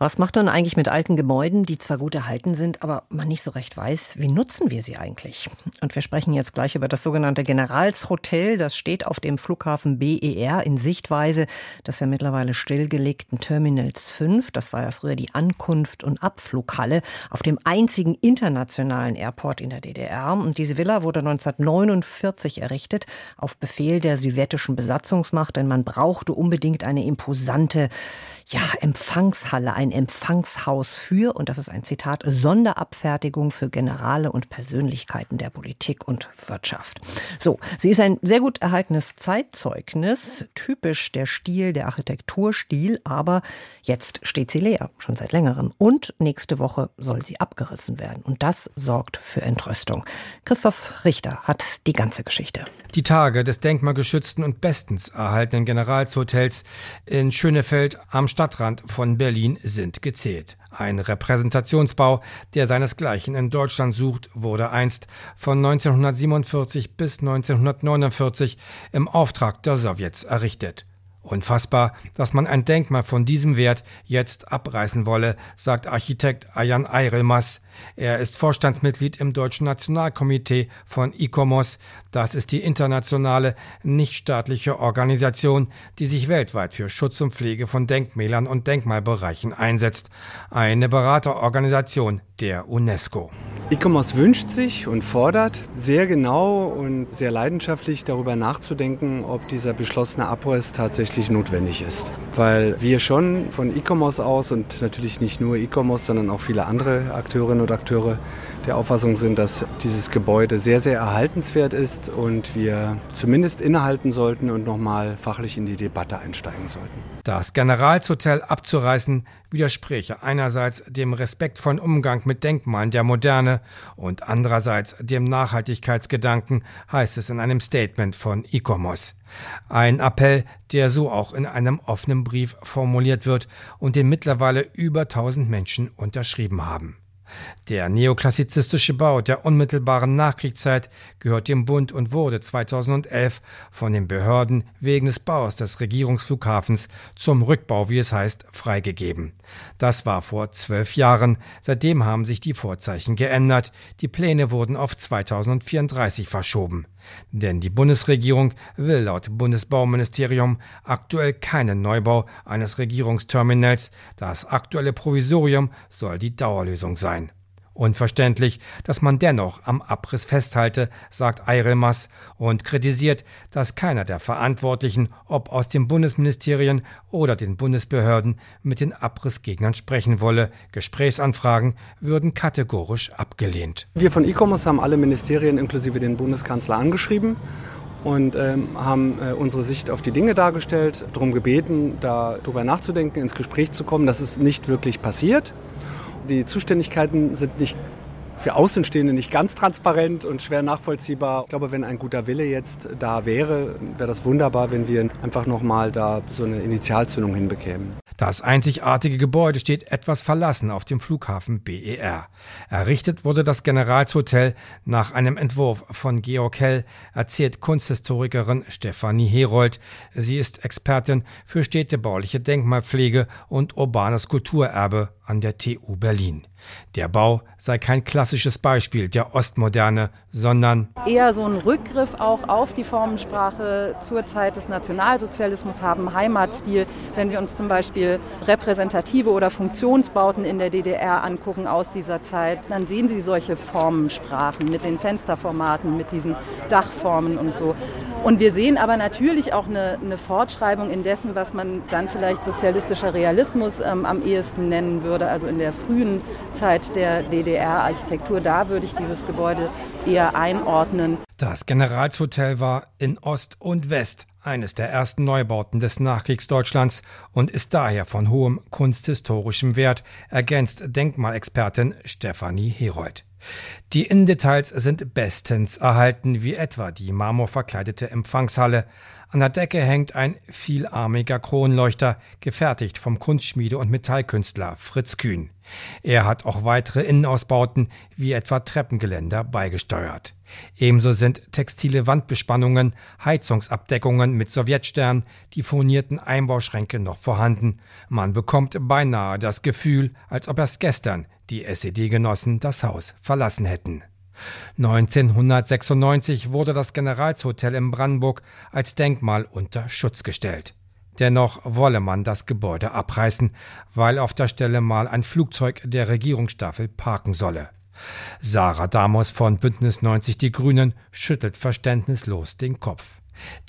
was macht man eigentlich mit alten Gebäuden, die zwar gut erhalten sind, aber man nicht so recht weiß, wie nutzen wir sie eigentlich? Und wir sprechen jetzt gleich über das sogenannte Generalshotel. Das steht auf dem Flughafen BER in Sichtweise des ja mittlerweile stillgelegten Terminals 5. Das war ja früher die Ankunft- und Abflughalle auf dem einzigen internationalen Airport in der DDR. Und diese Villa wurde 1949 errichtet auf Befehl der sowjetischen Besatzungsmacht, denn man brauchte unbedingt eine imposante ja, Empfangshalle, ein Empfangshaus für, und das ist ein Zitat, Sonderabfertigung für Generale und Persönlichkeiten der Politik und Wirtschaft. So, sie ist ein sehr gut erhaltenes Zeitzeugnis, typisch der Stil, der Architekturstil, aber jetzt steht sie leer, schon seit längerem. Und nächste Woche soll sie abgerissen werden. Und das sorgt für Entrüstung. Christoph Richter hat die ganze Geschichte. Die Tage des denkmalgeschützten und bestens erhaltenen Generalshotels in Schönefeld am Stadtrand von Berlin sind gezählt. Ein Repräsentationsbau, der seinesgleichen in Deutschland sucht, wurde einst von 1947 bis 1949 im Auftrag der Sowjets errichtet. Unfassbar, dass man ein Denkmal von diesem Wert jetzt abreißen wolle, sagt Architekt Ayan Eirelmas. Er ist Vorstandsmitglied im Deutschen Nationalkomitee von ICOMOS. Das ist die internationale, nichtstaatliche Organisation, die sich weltweit für Schutz und Pflege von Denkmälern und Denkmalbereichen einsetzt. Eine Beraterorganisation der UNESCO. ICOMOS wünscht sich und fordert sehr genau und sehr leidenschaftlich darüber nachzudenken, ob dieser beschlossene Abriss tatsächlich notwendig ist. Weil wir schon von ICOMOS aus und natürlich nicht nur ICOMOS, sondern auch viele andere Akteurinnen und Akteure der Auffassung sind, dass dieses Gebäude sehr, sehr erhaltenswert ist und wir zumindest innehalten sollten und nochmal fachlich in die Debatte einsteigen sollten. Das Generalshotel abzureißen widerspräche einerseits dem respektvollen Umgang mit Denkmalen der Moderne und andererseits dem Nachhaltigkeitsgedanken, heißt es in einem Statement von ICOMOS. Ein Appell, der so auch in einem offenen Brief formuliert wird und den mittlerweile über 1000 Menschen unterschrieben haben. Der neoklassizistische Bau der unmittelbaren Nachkriegszeit gehört dem Bund und wurde 2011 von den Behörden wegen des Baus des Regierungsflughafens zum Rückbau, wie es heißt, freigegeben. Das war vor zwölf Jahren. Seitdem haben sich die Vorzeichen geändert. Die Pläne wurden auf 2034 verschoben. Denn die Bundesregierung will laut Bundesbauministerium aktuell keinen Neubau eines Regierungsterminals. Das aktuelle Provisorium soll die Dauerlösung sein. Unverständlich, dass man dennoch am Abriss festhalte, sagt Eirelmas und kritisiert, dass keiner der Verantwortlichen, ob aus den Bundesministerien oder den Bundesbehörden, mit den Abrissgegnern sprechen wolle. Gesprächsanfragen würden kategorisch abgelehnt. Wir von ICOMOS haben alle Ministerien inklusive den Bundeskanzler angeschrieben und ähm, haben äh, unsere Sicht auf die Dinge dargestellt, darum gebeten, darüber nachzudenken, ins Gespräch zu kommen. Das ist nicht wirklich passiert. Die Zuständigkeiten sind nicht für Außenstehende nicht ganz transparent und schwer nachvollziehbar. Ich glaube, wenn ein guter Wille jetzt da wäre, wäre das wunderbar, wenn wir einfach nochmal da so eine Initialzündung hinbekämen. Das einzigartige Gebäude steht etwas verlassen auf dem Flughafen BER. Errichtet wurde das Generalshotel nach einem Entwurf von Georg Hell, erzählt Kunsthistorikerin Stefanie Herold. Sie ist Expertin für städtebauliche Denkmalpflege und urbanes Kulturerbe an der TU Berlin. Der Bau sei kein klassisches Beispiel der Ostmoderne, sondern eher so ein Rückgriff auch auf die Formensprache zur Zeit des Nationalsozialismus haben, Heimatstil. Wenn wir uns zum Beispiel repräsentative oder Funktionsbauten in der DDR angucken aus dieser Zeit, dann sehen Sie solche Formensprachen mit den Fensterformaten, mit diesen Dachformen und so. Und wir sehen aber natürlich auch eine, eine Fortschreibung in dessen, was man dann vielleicht sozialistischer Realismus ähm, am ehesten nennen würde, also in der frühen Zeit der DDR-Architektur. Da würde ich dieses Gebäude eher einordnen. Das Generalshotel war in Ost und West eines der ersten Neubauten des Nachkriegsdeutschlands und ist daher von hohem kunsthistorischem Wert, ergänzt Denkmalexpertin Stefanie Herold. Die Innendetails sind bestens erhalten, wie etwa die marmorverkleidete Empfangshalle. An der Decke hängt ein vielarmiger Kronleuchter, gefertigt vom Kunstschmiede und Metallkünstler Fritz Kühn. Er hat auch weitere Innenausbauten, wie etwa Treppengeländer, beigesteuert. Ebenso sind textile Wandbespannungen, Heizungsabdeckungen mit Sowjetstern, die furnierten Einbauschränke noch vorhanden. Man bekommt beinahe das Gefühl, als ob erst gestern die SED-Genossen das Haus verlassen hätten. 1996 wurde das Generalshotel in Brandenburg als Denkmal unter Schutz gestellt. Dennoch wolle man das Gebäude abreißen, weil auf der Stelle mal ein Flugzeug der Regierungsstaffel parken solle. Sarah Damos von Bündnis 90 Die Grünen schüttelt verständnislos den Kopf.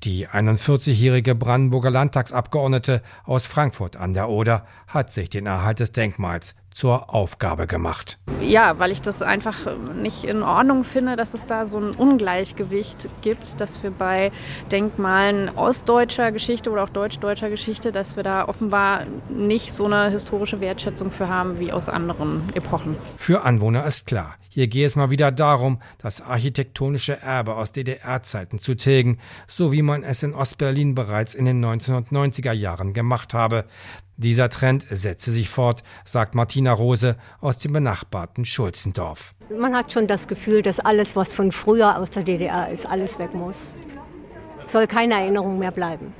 Die 41-jährige Brandenburger Landtagsabgeordnete aus Frankfurt an der Oder hat sich den Erhalt des Denkmals zur Aufgabe gemacht. Ja, weil ich das einfach nicht in Ordnung finde, dass es da so ein Ungleichgewicht gibt, dass wir bei Denkmalen ostdeutscher Geschichte oder auch deutsch-deutscher Geschichte, dass wir da offenbar nicht so eine historische Wertschätzung für haben wie aus anderen Epochen. Für Anwohner ist klar, hier gehe es mal wieder darum, das architektonische Erbe aus DDR-Zeiten zu tilgen, so wie man es in Ostberlin bereits in den 1990er Jahren gemacht habe. Dieser Trend setze sich fort, sagt Martina Rose aus dem benachbarten Schulzendorf. Man hat schon das Gefühl, dass alles, was von früher aus der DDR ist, alles weg muss. Soll keine Erinnerung mehr bleiben.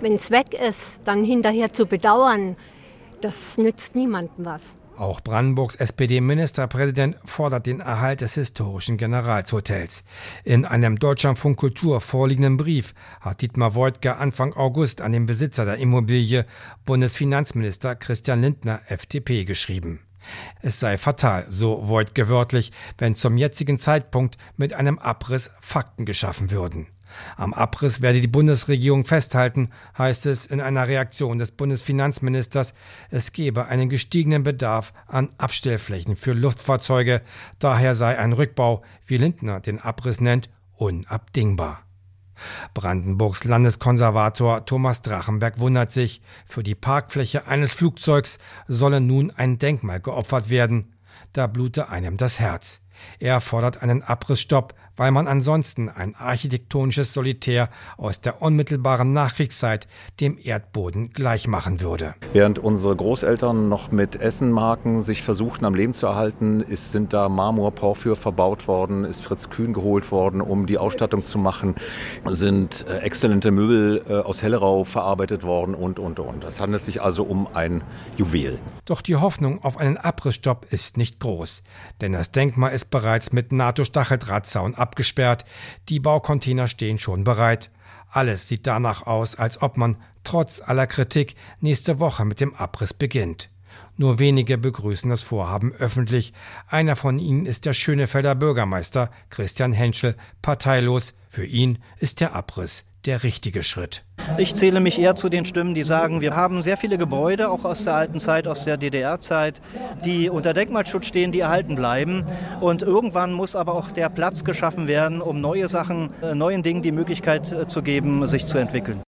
Wenn es weg ist, dann hinterher zu bedauern, das nützt niemandem was. Auch Brandenburgs SPD-Ministerpräsident fordert den Erhalt des historischen Generalshotels. In einem Deutschlandfunk Kultur vorliegenden Brief hat Dietmar Woidke Anfang August an den Besitzer der Immobilie, Bundesfinanzminister Christian Lindner, FDP, geschrieben. Es sei fatal, so Voigt wörtlich, wenn zum jetzigen Zeitpunkt mit einem Abriss Fakten geschaffen würden. Am Abriss werde die Bundesregierung festhalten, heißt es in einer Reaktion des Bundesfinanzministers, es gebe einen gestiegenen Bedarf an Abstellflächen für Luftfahrzeuge, daher sei ein Rückbau, wie Lindner den Abriss nennt, unabdingbar. Brandenburgs Landeskonservator Thomas Drachenberg wundert sich, für die Parkfläche eines Flugzeugs solle nun ein Denkmal geopfert werden. Da blute einem das Herz. Er fordert einen Abrissstopp, weil man ansonsten ein architektonisches Solitär aus der unmittelbaren Nachkriegszeit dem Erdboden gleichmachen würde. Während unsere Großeltern noch mit Essenmarken sich versuchten am Leben zu erhalten, ist, sind da Marmor, Porphyr verbaut worden, ist Fritz Kühn geholt worden, um die Ausstattung zu machen, sind äh, exzellente Möbel äh, aus Hellerau verarbeitet worden und, und, und. Es handelt sich also um ein Juwel. Doch die Hoffnung auf einen Abrissstopp ist nicht groß, denn das Denkmal ist bereits mit NATO-Stacheldrahtzaun abgesperrt, die Baucontainer stehen schon bereit. Alles sieht danach aus, als ob man, trotz aller Kritik, nächste Woche mit dem Abriss beginnt. Nur wenige begrüßen das Vorhaben öffentlich. Einer von ihnen ist der Schönefelder Bürgermeister Christian Henschel, parteilos. Für ihn ist der Abriss der richtige Schritt. Ich zähle mich eher zu den Stimmen, die sagen, wir haben sehr viele Gebäude, auch aus der alten Zeit, aus der DDR-Zeit, die unter Denkmalschutz stehen, die erhalten bleiben. Und irgendwann muss aber auch der Platz geschaffen werden, um neue Sachen, äh, neuen Dingen die Möglichkeit äh, zu geben, sich zu entwickeln.